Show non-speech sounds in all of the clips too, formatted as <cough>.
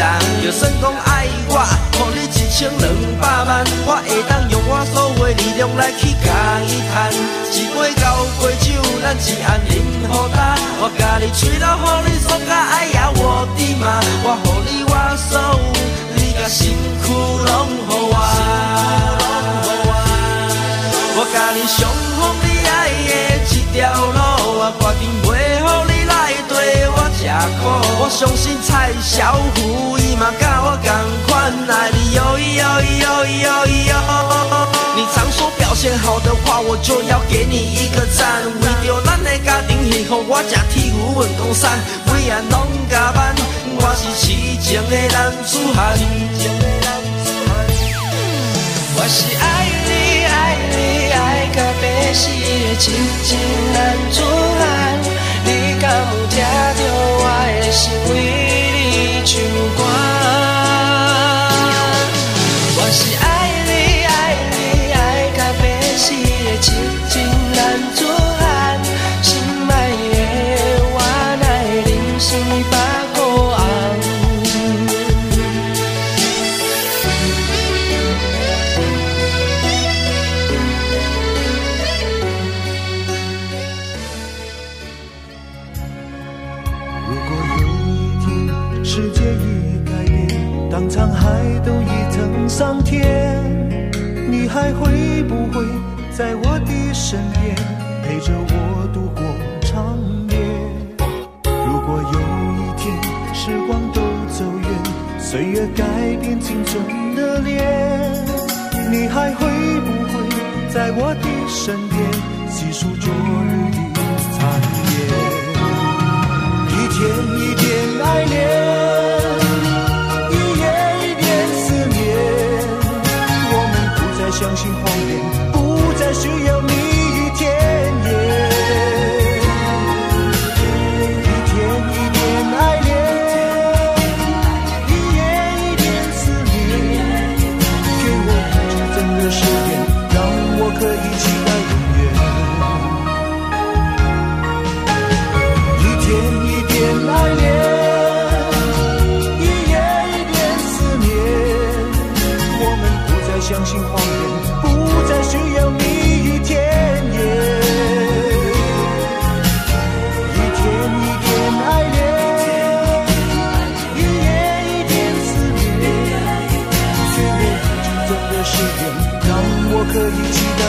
人。就算讲爱我，予你一千两百万，我会当用我所有力量来去甲伊赚。一杯交杯酒，咱一暗饮好干。我甲你吹到，予你爽甲哎呀我的妈！我予你我所有，你甲身躯拢予我。我甲你上好你爱的一条路，我决定袂苦。我相信蔡小虎伊嘛甲我同款爱你哟哟哟哟哟。你常说表现好的话，我就要给你一个赞。为着咱的家庭幸福，我吃铁牛运动衫，每晚拢加班。我是痴情的男子汉。我是爱你爱你爱到要死的痴情男子远，岁月改变青春的脸，你还会不会在我的身边，相信谎言，不再需要蜜语甜言。一天一点爱恋，一夜一点思念。给我无止境的誓言，让我可以期待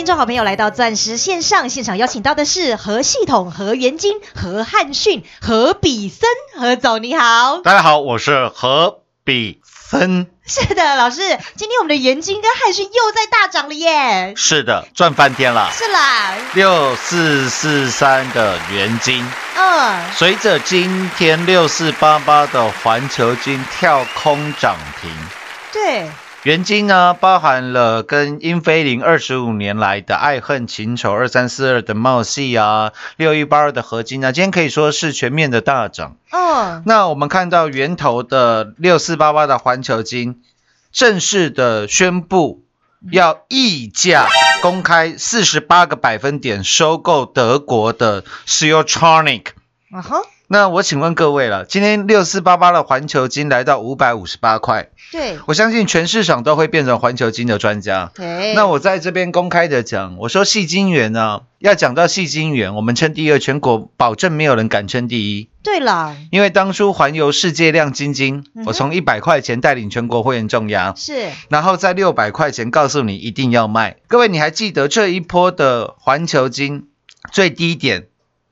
听，众好朋友来到钻石线上现场，邀请到的是何系统、何元金、何汉逊、何比森，何总你好。大家好，我是何比森。是的，老师，今天我们的元金跟汉逊又在大涨了耶。是的，赚翻天了。是啦，六四四三的元金，嗯，随着今天六四八八的环球金跳空涨停，对，元金呢包含了跟英菲林二十五年来的爱恨情仇，二三四二的茂系啊，六一八二的合金啊，今天可以说是全面的大涨。嗯，那我们看到源头的六四八八的环球金正式的宣布要溢价公开四十八个百分点收购德国的 s i o t r o n i c 啊哈，那我请问各位了，今天六四八八的环球金来到五百五十八块，对，我相信全市场都会变成环球金的专家。对，那我在这边公开的讲，我说细金元呢，要讲到细金元，我们称第二，全国保证没有人敢称第一。对了，因为当初环游世界亮晶晶，嗯我从一百块钱带领全国会员重压，是然后在六百块钱告诉你一定要卖。各位，你还记得这一波的环球金最低点？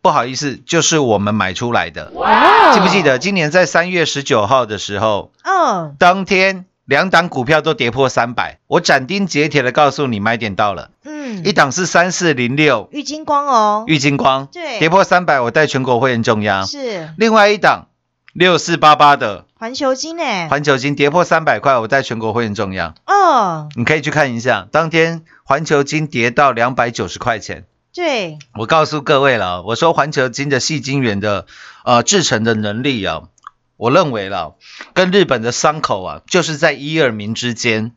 不好意思，就是我们买出来的。哦记不记？得今年在三月十九号的时候，嗯，当天两档股票都跌破三百，我斩钉截铁的告诉你买点到了。嗯，一档是三四零六玉金光哦，玉金光，对跌破三百，我带全国会员重压。是另外一档六四八八的环球金呢，环球金跌破三百块，我带全国会员重压。哦，你可以去看一下，当天环球金跌到两百九十块钱。对，我告诉各位了，我说环球金的细晶圆的呃制成的能力啊，我认为了跟日本的伤口啊，就是在一二名之间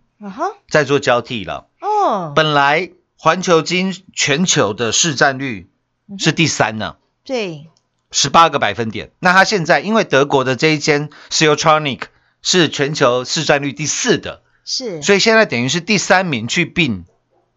在做交替了。哦，本来环球金全球的市占率嗯是第三呢，对，十八个百分点。那它现在因为德国的这一间 Siltronic 是全球市占率第四的，是，所以现在等于是第三名去并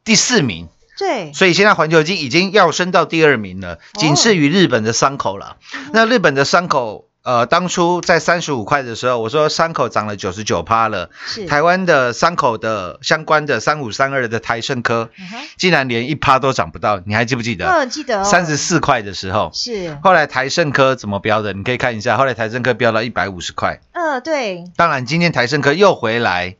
第四名。对，所以现在环球金已经要升到第二名了，仅次于日本的三口了。那日本的三口，呃，当初在三十五块的时候，我说三口涨了九十九趴了。是，台湾的三口的相关的三五三二的台盛科，嗯竟然连一趴都涨不到，你还记不记得？嗯，记得哦三十四块的时候，是，后来台盛科怎么标的？你可以看一下，后来台盛科标到一百五十块。嗯，对，当然，今天台盛科又回来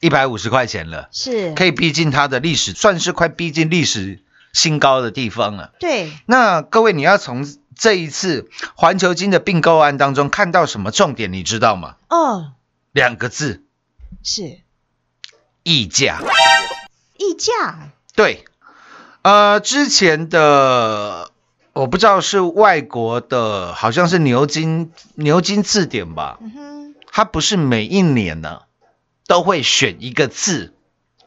一百五十块钱了，是，可以逼近它的历史，算是快逼近历史新高的地方了。对，那各位，你要从这一次环球金的并购案当中看到什么重点？你知道吗？哦，两个字：是。溢价。溢价，对，呃，之前的我不知道是外国的，好像是牛津牛津字典吧，嗯哼，它不是每一年呢都会选一个字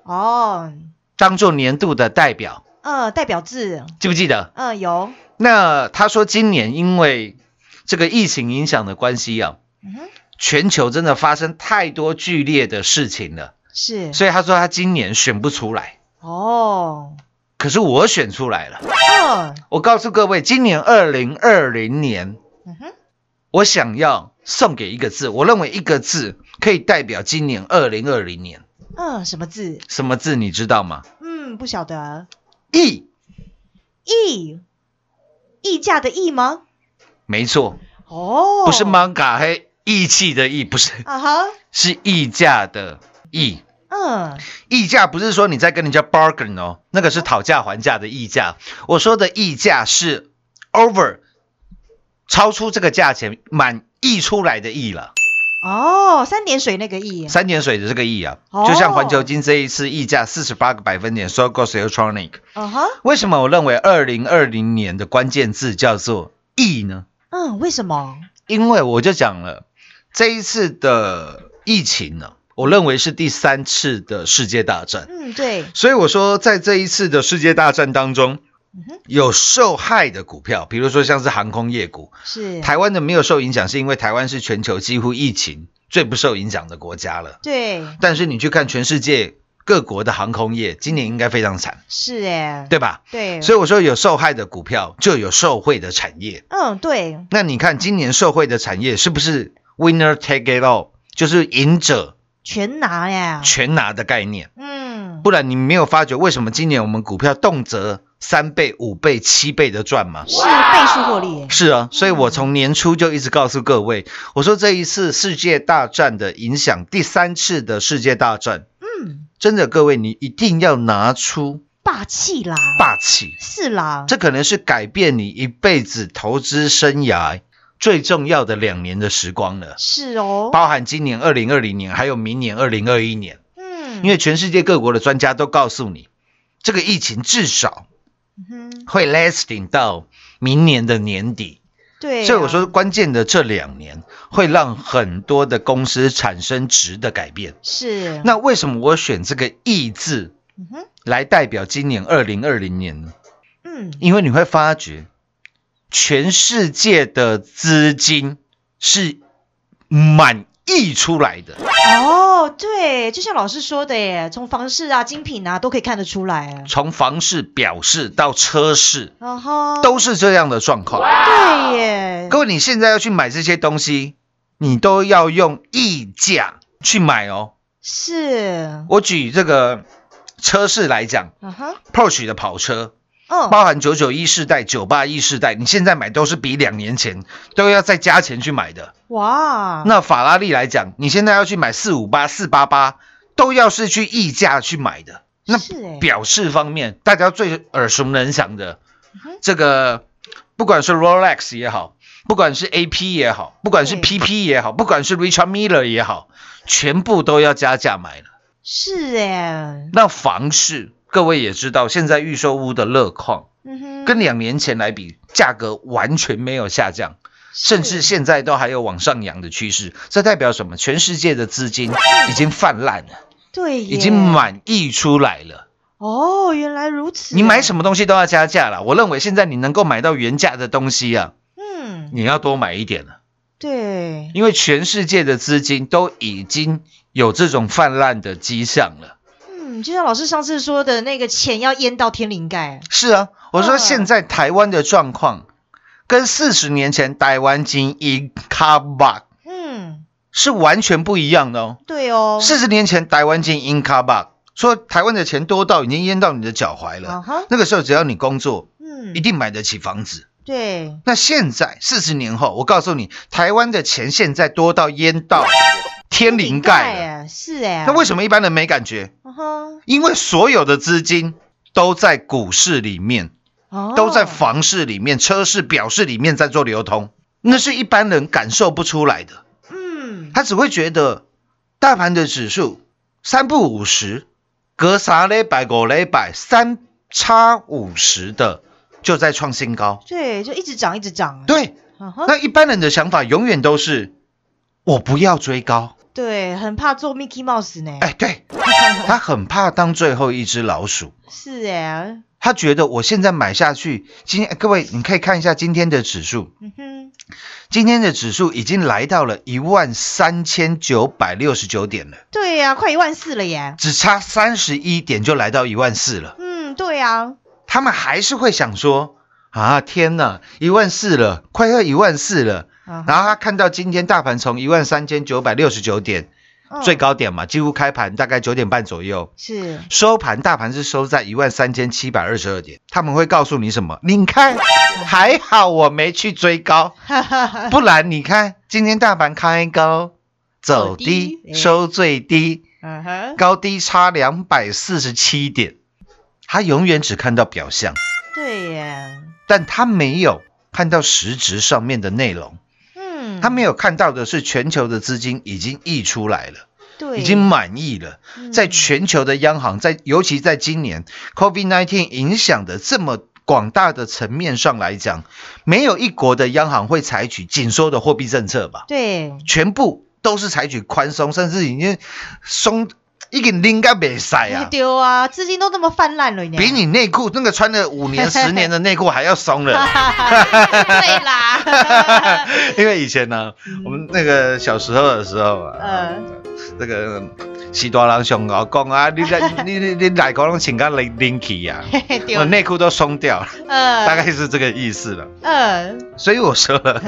哦，当做年度的代表，呃，代表字，记不记得？嗯，有，那他说今年因为这个疫情影响的关系啊，嗯，全球真的发生太多剧烈的事情了，是，所以他说他今年选不出来。哦，可是我选出来了。嗯，我告诉各位，今年二零二零年，嗯哼，我想要送给一个字，我认为一个字可以代表今年二零二零年。嗯，什么字？什么字你知道吗？嗯，不晓得，溢，溢，溢价的溢吗？没错，哦，不是？manga 黑义气的义，不是，啊哈，是溢价的溢。嗯，溢价不是说你在跟人家 bargain 哦，那个是讨价还价的溢价。我说的溢价是 over，超出这个价钱满溢出来的溢了。哦，三点水那个溢，三点水的这个溢啊，哦就像环球金这一次溢价四十八个百分点收购 Siltronic。嗯哼，为什么我认为二零二零年的关键字叫做溢呢？嗯，为什么？因为我就讲了，这一次的疫情呢，我认为是第三次的世界大战。嗯，对，所以我说，在这一次的世界大战当中有受害的股票，比如说像是航空业股，是，台湾的没有受影响，是因为台湾是全球几乎疫情最不受影响的国家了。对，但是你去看全世界各国的航空业，今年应该非常惨，是哎，对吧？对，所以我说有受害的股票，就有受惠的产业。嗯，对，那你看今年受惠的产业是不是 winner take it all，就是赢者全拿呀，全拿的概念？嗯，不然你没有发觉为什么今年我们股票动辄三倍、五倍、七倍的赚吗？是倍数获利，是啊，所以我从年初就一直告诉各位，我说这一次世界大战的影响，第三次的世界大战，嗯，真的各位你一定要拿出霸气啦，霸气，是啦，这可能是改变你一辈子投资生涯最重要的两年的时光了，是哦，包含今年二零二零年，还有明年二零二一年，嗯，因为全世界各国的专家都告诉你，这个疫情至少会 lasting 到明年的年底。对啊，所以我说，关键的这两年会让很多的公司产生值的改变。是，那为什么我选这个“易”字来代表今年二零二零年呢？嗯，因为你会发觉，全世界的资金是满溢出来的。哦，对，就像老师说的耶，从房市啊、精品啊都可以看得出来。从房市、表市到车市，嗯哼，都是这样的状况。对耶。各位，你现在要去买这些东西，你都要用溢价去买哦。是，我举这个车市来讲嗯哼，，Porsche 的跑车，嗯，包含九九一世代、九八一世代，你现在买都是比两年前都要再加钱去买的。哇，那法拉利来讲，你现在要去买四五八、四八八，都要是去溢价去买的。那表示方面，大家最耳熟能详的哼这个，不管是 Rolex 也好，不管是 AP 也好，不管是 PP 也好，不管是 Richard Miller 也好，全部都要加价买了。是哎，那房市，各位也知道，现在预售屋的乐况嗯哼，跟两年前来比，价格完全没有下降。甚至现在都还有往上扬的趋势，这代表什么？全世界的资金已经泛滥了，对，已经满溢出来了。哦，原来如此。你买什么？么东西都要加价了。我认为现在你能够买到原价的东西啊，嗯，你要多买一点了，对，因为全世界的资金都已经有这种泛滥的迹象了。嗯，就像老师上次说的那个钱要淹到天灵盖。是啊，我说嗯现在台湾的状况跟四十年前台湾金一卡巴嗯，是完全不一样的哦。对哦，四十年前台湾进 in car back，说台湾的钱多到已经淹到你的脚踝了。那个时候只要你工作，嗯一，定买得起房子。对，那现在四十年后，我告诉你，台湾的钱现在多到淹到天灵盖是哎，那为什么一般人没感觉？嗯哼，因为所有的资金都在股市里面，哦都在房市里面、车市、表市里面在做流通，那是一般人感受不出来的。嗯，他只会觉得大盘的指数三不五十，隔三礼拜、五礼拜三差五十的就在创新高。对，就一直涨，一直涨。，对，那一般人的想法永远都是我不要追高。对，很怕做 Mickey Mouse 呢。哎，对，<laughs> 他很怕当最后一只老鼠。是哎，他觉得我现在买下去，今天各位你可以看一下今天的指数，嗯哼，今天的指数已经来到了一万三千九百六十九点了，对呀，快一万四了耶。只差三十一点就来到一万四了。嗯，对呀，他们还是会想说啊，天哪，一万四了，快要一万四了。嗯然后他看到今天大盘从一万三千九百六十九点嗯。最高点嘛，几乎开盘大概九点半左右，是，收盘大盘是收在一万三千七百二十二点。他们会告诉你什么？你看，还好我没去追高，哈哈哈，不然你看今天大盘开高走走低收最低，高低差两百四十七点。他永远只看到表象。对耶，但他没有看到实质上面的内容，嗯，他没有看到的是全球的资金已经溢出来了，对，已经满溢了。嗯在全球的央行，在尤其在今年 COVID-19 影响的这么广大的层面上来讲，没有一国的央行会采取紧缩的货币政策吧？对，全部都是采取宽松，甚至已经松，已经拎个没塞啊！丢啊，资金都那么泛滥了呢，比你内裤那个穿了五年、十年的内裤还要松了。<laughs> 对啦，<laughs> 因为以前呢，我们那个小时候的时候啊，嗯这个西大人上老讲啊，你在 <laughs> 你你你来讲拢请个拎拎起呀，对我内裤都松掉了，呃，大概是这个意思了。嗯，所以我说了，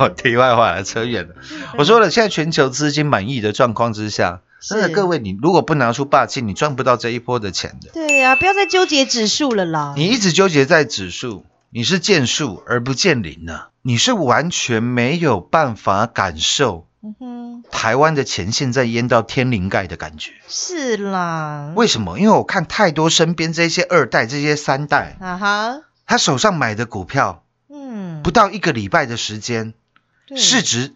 哦，题外话了，扯远了。我说了，现在全球资金满意的状况之下，真的是。各位，你如果不拿出霸气，你赚不到这一波的钱的。对呀，不要再纠结指数了啦，你一直纠结在指数，你是见树而不见林呢、你是完全没有办法感受嗯哼，台湾的钱现在淹到天灵盖的感觉。是啦，为什么？因为我看太多身边这些二代、这些三代，啊哈，他手上买的股票嗯，不到一个礼拜的时间，市值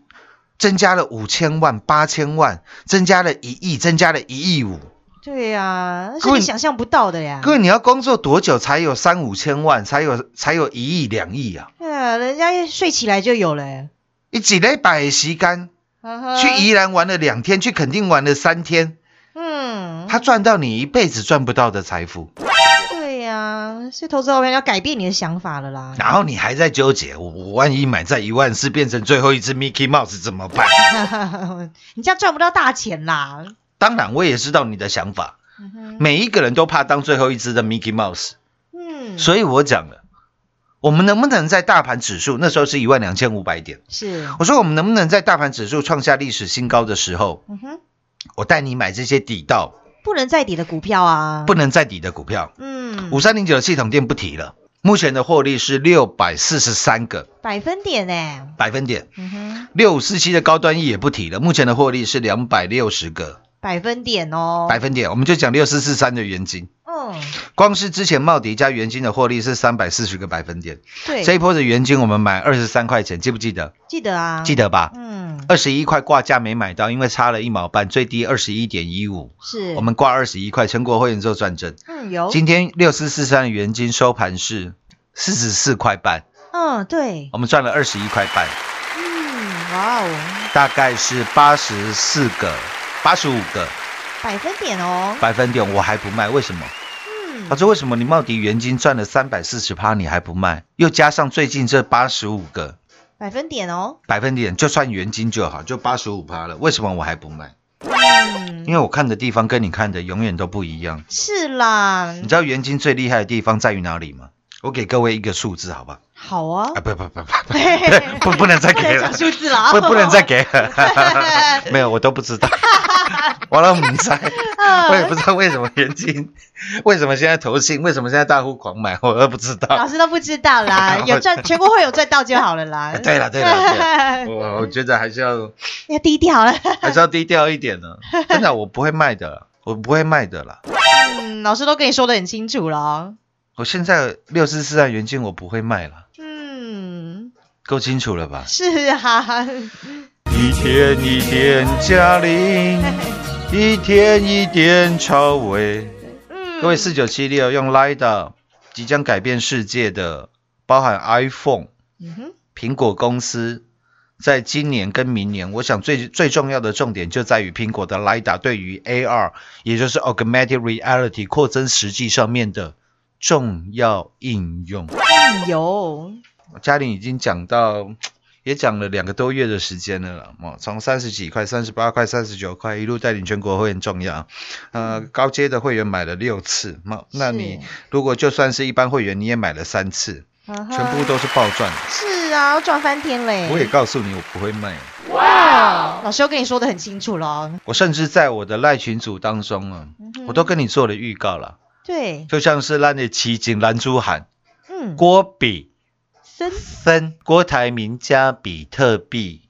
增加了五千万、八千万，增加了一亿，增加了一亿五。对呀，是你想象不到的呀，各位，你要工作多久才有三五千万，才有才有一亿、两亿啊？对啊，人家睡起来就有了耶，你几礼拜的时间去宜兰玩了两天，去垦丁玩了三天，嗯，他赚到你一辈子赚不到的财富。所以投资后面要改变你的想法了啦。然后你还在纠结，我我万一买在一万四变成最后一只 Mickey Mouse 怎么办？<laughs> 你这样赚不到大钱啦。当然，我也知道你的想法。嗯，每一个人都怕当最后一只的 Mickey Mouse，嗯，所以我讲了，我们能不能在大盘指数那时候是一万两千五百点？是，我说我们能不能在大盘指数创下历史新高的时候，嗯哼，我带你买这些底到不能再底的股票啊。不能再底的股票？嗯，五三零九的系统店不提了，目前的获利是六百四十三个百分点呢。百分点。嗯哼，六五四七的高端 E 也不提了，目前的获利是两百六十个百分点哦。百分点。我们就讲六四四三的原金，嗯，光是之前茂迪加元金的获利是三百四十个百分点。对，这一波的元金我们买二十三块钱，记不记得？记得啊，记。得吧？嗯，二十一块挂价没买到，因为差了一毛半，最低二十一点一五，是。我们挂二十一块，全国会员做转正。嗯有。今天六四四三的原金收盘是四十四块半，嗯对。我们赚了二十一块半，嗯，哇哦，大概是八十四个、八十五个百分点哦。百分点，我还不卖，为什么？嗯他说为什么你茂迪原金赚了三百四十趴，你还不卖？又加上最近这八十五个百分点哦。百分点，就算原金就好，就八十五趴了，为什么我还不卖？嗯，因为我看的地方跟你看的永远都不一样。是啦你。知道原金最厉害的地方在于哪里吗？我给各位一个数字，好吧？好啊啊，。不不不不不，不不能再给了讲，数字了啊。不 <laughs> 不能再给了，<laughs> 没有，我都不知道。<laughs> 完了，我们猜，我也不知道为什么元金，为什么现在投信，为什么现在大户狂买，我都不知道。老师都不知道啦，<laughs> 有赚全国会有赚到就好了啦。对了对了，<laughs> 我我觉得还是要要低调了。还是要低调一点呢。真的，我不会卖的，我不会卖的啦。嗯，老师都跟你说的很清楚了。哦我现在六四四万元金我不会卖了，嗯，够清楚了吧？是啊，一天一点加零，<laughs> 一天一点超微。嗯，各位四九七六用 Lida 即将改变世界的，包含 iPhone、苹果公司，在今年跟明年，我想最最重要的重点就在于苹果的 Lida 对于 AR，也就是 Augmented Reality 扩增实际上面的重要应用。嗯有，嘉玲已经讲到，也讲了两个多月的时间了啦，哦，从三十几块、三十八块、三十九块一路带领全国会员重要，呃，高阶的会员买了六次，那那你如果就算是一般会员，你也买了三次，全部都是暴赚。是啊，赚翻天嘞。我也告诉你，我不会卖。哇，老师又跟你说的很清楚了。哦我甚至在我的赖群组当中啊，我都跟你做了预告了，对，就像是那的奇景蓝珠喊嗯，郭比森，森郭台铭加比特币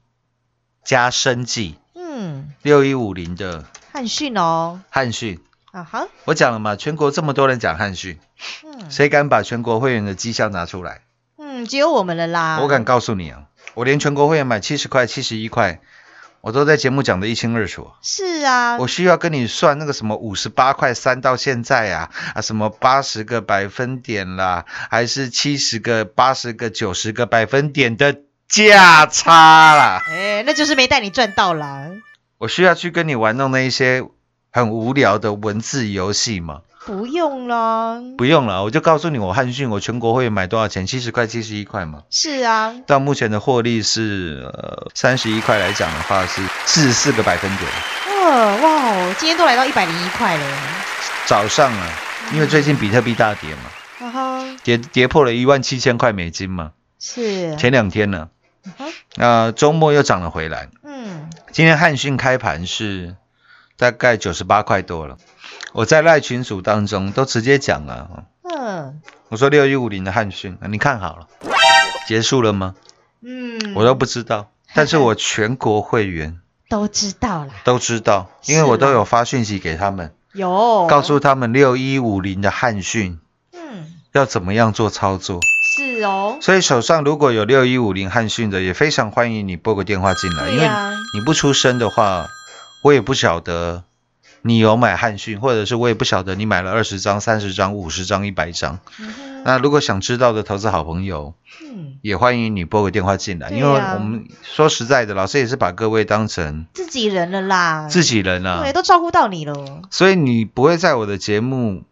加生计。嗯，六一五零的。汉讯哦，汉讯，啊哈，我讲了嘛，全国这么多人讲汉讯，嗯。谁敢把全国会员的绩效拿出来？嗯，只有我们了啦。我敢告诉你啊，我连全国会员买七十块、七十一块，我都在节目讲得一清二楚。是啊，我需要跟你算那个什么五十八块三到现在啊啊什么八十个百分点啦，还是七十个、八十个、九十个百分点的价差啦。哎，那就是没带你赚到啦。我需要去跟你玩弄那一些很无聊的文字游戏吗？不用了。不用了，我就告诉你，我汉讯我全国会员买多少钱？七十块、七十一块嘛。是啊，到目前的获利是呃三十一块来讲的话是四十四个百分点。哇，哇哦，今天都来到一百零一块了。早上啊，因为最近比特币大跌嘛，跌跌破了一万七千块美金嘛。是，前两天呢，嗯呃，周末又涨了回来。嗯，今天汉讯开盘是大概九十八块多了。我在赖群组当中都直接讲了，嗯。我说六一五零的汉讯，你看好了，结束了吗？嗯，我都不知道，但是我全国会员。<laughs> 都知道了，都知道，因为我都有发讯息给他们，有。告诉他们六一五零的汉讯嗯。要怎么样做操作。是哦，所以手上如果有六一五零汉讯的，也非常欢迎你拨个电话进来，因为你不出声的话，我也不晓得你有买汉讯，或者是我也不晓得你买了二十张、三十张、五十张、一百张。嗯那如果想知道的投资好朋友，嗯，也欢迎你拨个电话进来，因为我们说实在的，老师也是把各位当成自己人了啦，自己人啊。对，，都照顾到你了，所以你不会在我的节目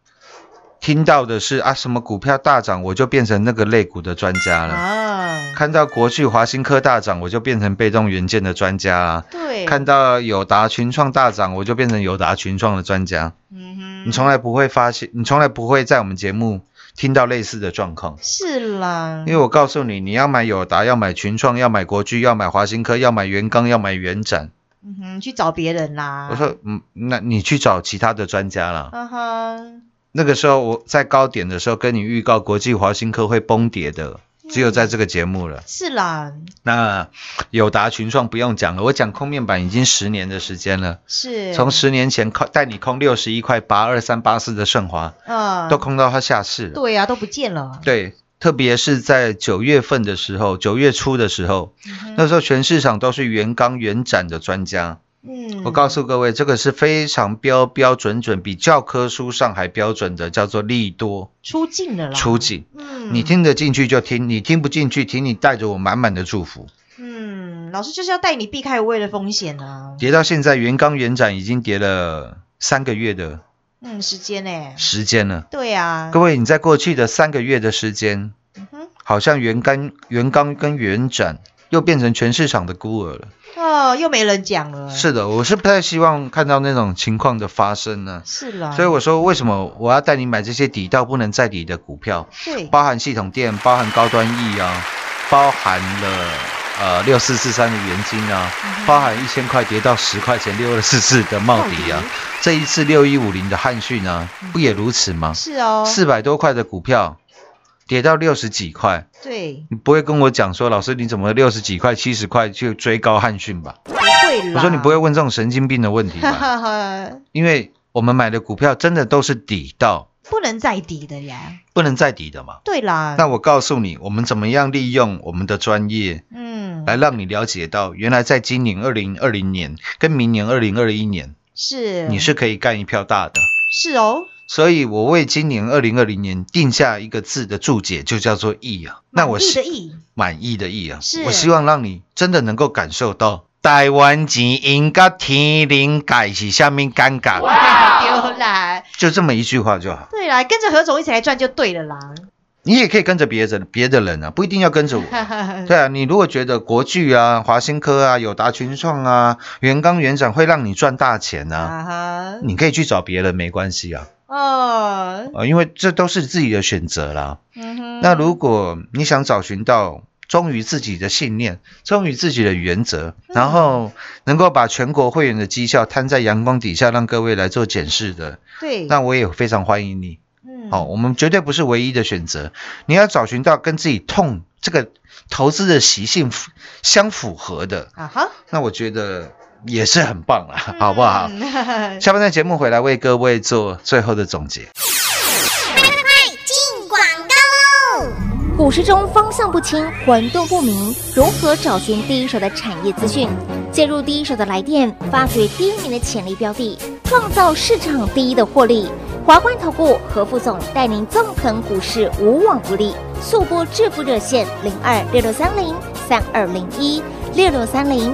听到的是啊什么股票大涨，我就变成那个类股的专家了。啊，看到国巨、华新科大涨，我就变成被动元件的专家啦。对，看到友达群创大涨，我就变成友达群创的专家。嗯哼，你从来不会发现，你从来不会在我们节目听到类似的状况。是啦，因为我告诉你，你要买友达，要买群创，要买国巨，要买华新科，要买元刚，要买元展。嗯哼，去找别人啦。我，说，嗯，那你去找其他的专家啦。嗯哼，那个时候我在高点的时候跟你预告国际华新科会崩跌的，只有在这个节目了。是啦，那友达群创不用讲了，我讲空面板已经十年的时间了，是从十年前空带你空六十一块八二三八四的盛华，嗯都空到它下市了。对啊，都不见了。对，特别是在九月份的时候，九月初的时候，那时候全市场都是原钢原展的专家。嗯，我告诉各位，这个是非常标标准准，比教科书上还标准的，叫做利多出境了啦，出境。嗯，你听得进去就听，你听不进去，请你带着我满满的祝福。嗯，老师就是要带你避开无谓的风险啊。跌到现在，原钢原展已经跌了三个月的嗯，时间呢？时间了。对啊，各位，你在过去的三个月的时间，嗯哼，好像原钢、原钢跟原展又变成全市场的孤儿了。哦，又没人讲了。是的，我是不太希望看到那种情况的发生呢。是啦，所以我说，为什么我要带你买这些底到不能再底的股票？对，包含系统店，包含高端 E 啊，包含了呃六四四三的元金啊，嗯包含一千块跌到十块钱六二四四的茂迪啊这一次六一五零的汉讯啊，不也如此吗？是哦，四百多块的股票跌到六十几块，对，你不会跟我讲说，老师你怎么六十几块、七十块去追高汉讯吧？不会啦。我说你不会问这种神经病的问题哈吧？哈哈，因为我们买的股票真的都是底到不能再底的呀。不能再底的嘛。对啦，那我告诉你，我们怎么样利用我们的专业，嗯，来让你了解到，原来在今年二零二零年跟明年二零二一年，是你是可以干一票大的。是哦，所以我为今年二零二零年定下一个字的注解，就叫做“意”啊。那我意是的意，满意的意啊，我希望让你真的能够感受到台湾钱应该天灵盖是下面尴尬，丢啦，就这么一句话就好。对啦，跟着何总一起来赚就对了啦。你也可以跟着别人别的人啊，不一定要跟着我。<laughs> 对啊，你如果觉得国巨啊、华新科啊、友达群创啊、元刚元展会让你赚大钱啊，你可以去找别人没关系啊，哦，啊，因为这都是自己的选择啦。嗯哼，那如果你想找寻到忠于自己的信念、忠于自己的原则，然后能够把全国会员的绩效摊在阳光底下，让各位来做检视的，对，那我也非常欢迎你。嗯，好、我们绝对不是唯一的选择。你要找寻到跟自己痛这个投资的习性符相符合的，啊哈，那我觉得也是很棒了，好不好？嗯 <laughs> 下半段节目回来为各位做最后的总结。进广告喽！股市中方向不清、混沌不明，如何找寻第一手的产业资讯？介入第一手的来电，发掘第一名的潜力标的，创造市场第一的获利。华冠投顾何副总带领纵横股市，无往不利。速播致富热线零二六六三零三二零一六六三零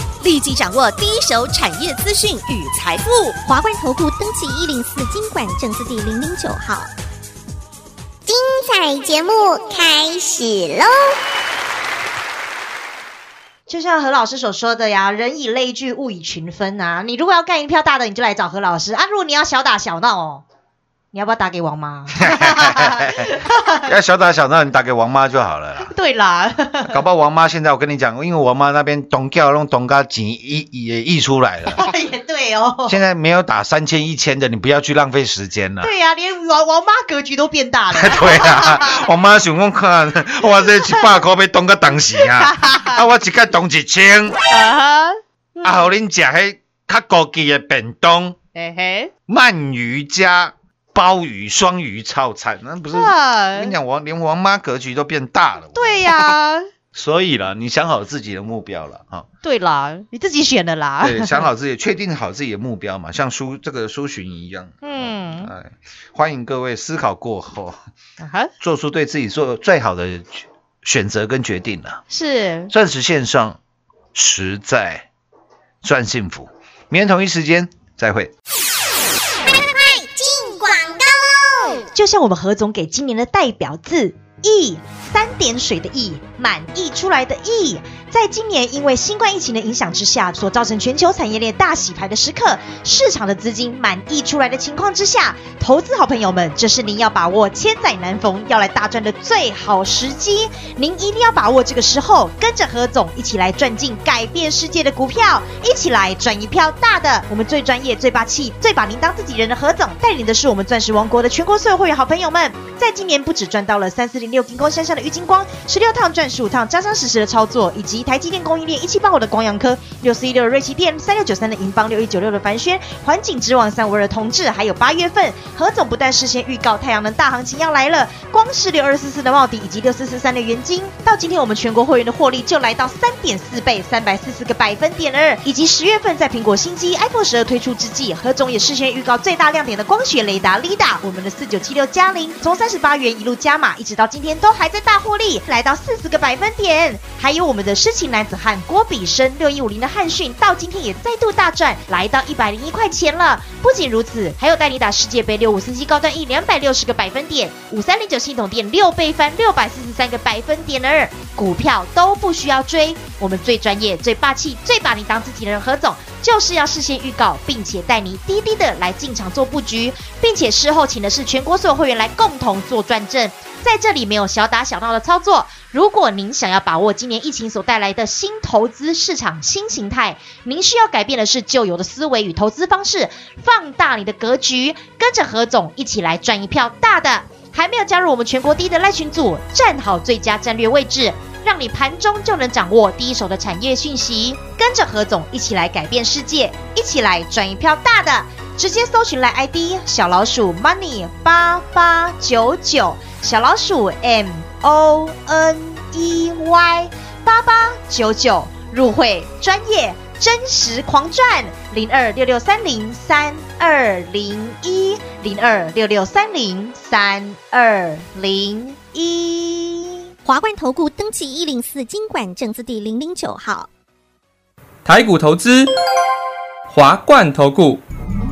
立即掌握第一手产业资讯与财富。华冠投顾登记一零四经管证字第零零九号。精彩节目开始喽！就像何老师所说的呀，人以类聚，物以群分啊。你如果要干一票大的，你就来找何老师啊。如果你要小打小闹哦，你要不要打给王妈？<laughs> 要小打小闹，你打给王妈就好了啦。<laughs> 对啦，搞不好王妈现在我跟你讲，因为王妈那边东叫弄东嘎钱溢也溢出来了，<laughs> 也对哦。现在没有打三千一千的，你不要去浪费时间了。对呀、连王王妈格局都变大了。对啊，王妈想讲看，我这一百块要冻个当死啊，啊我一个冻一千，啊哈，啊，互恁食迄较高级的便当，嘿嘿，鳗鱼加鲍鱼、双鱼套餐，那不是？啊我跟你讲，王连王妈格局都变大了。对呀、<laughs> 所以了，你想好自己的目标了哈。对啦，你自己选的啦。对，想好自己，确定好自己的目标嘛，<laughs> 像苏这个苏洵一样。嗯，哎，欢迎各位思考过后，啊，做出对自己做最好的选择跟决定了。是钻石线上实在赚幸福。明天同一时间再会。就像我们何总给今年的代表字“意”，三点水的“意”，满溢出来的“意”。在今年因为新冠疫情的影响之下，所造成全球产业链大洗牌的时刻，市场的资金满溢出来的情况之下，投资好朋友们，这是您要把握千载难逢要来大赚的最好时机。您一定要把握这个时候，跟着何总一起来赚进改变世界的股票，一起来赚一票大的。我们最专业、最霸气、最把您当自己人的何总，带领的是我们钻石王国的全国所有会员好朋友们，在今年不止赚到了三四零六金光山上的郁金光，十六趟赚十五趟，扎扎实实的操作，以及台积电供应链一七八五的光阳科，六四一六的瑞奇电，三六九三的银邦，六一九六的凡轩，环境之王三五二的同志，还有八月份何总不但事先预告太阳能大行情要来了，光是六二四四的茂迪以及六四四三的元金，到今天我们全国会员的获利就来到三点四倍，三百四十个百分点二，以及十月份在苹果新机 iPhone 十二推出之际，何总也事先预告最大亮点的光学雷达 LiDA，我们的四九七六加零从三十八元一路加码，一直到今天都还在大获利，来到四十个百分点，还有我们的诗情男子汉郭比生六一五零的汉讯，到今天也再度大赚，来到一百零一块钱了。不仅如此，还有带你打世界杯六五四七高端 E 两百六十个百分点，五三零九系统店六倍翻六百四十三个百分点二，股票都不需要追，我们最专业、最霸气、最把你当自己人，何总就是要事先预告，并且带你滴滴的来进场做布局，并且事后请的是全国所有会员来共同做转正。在这里没有小打小闹的操作。如果您想要把握今年疫情所带来的新投资市场新形态，您需要改变的是旧有的思维与投资方式，放大你的格局，跟着何总一起来赚一票大的。还没有加入我们全国第一的赖群组，站好最佳战略位置，让你盘中就能掌握第一手的产业讯息，跟着何总一起来改变世界，一起来赚一票大的。直接搜寻来 ID 小老鼠 money 八八九九，小老鼠 M O N E Y 八八九九，入会专业真实狂赚零二六六三零三二零一零二六六三零三二零一。华冠投顾登记一零四经管证字第零零九号。台股投资，华冠投顾。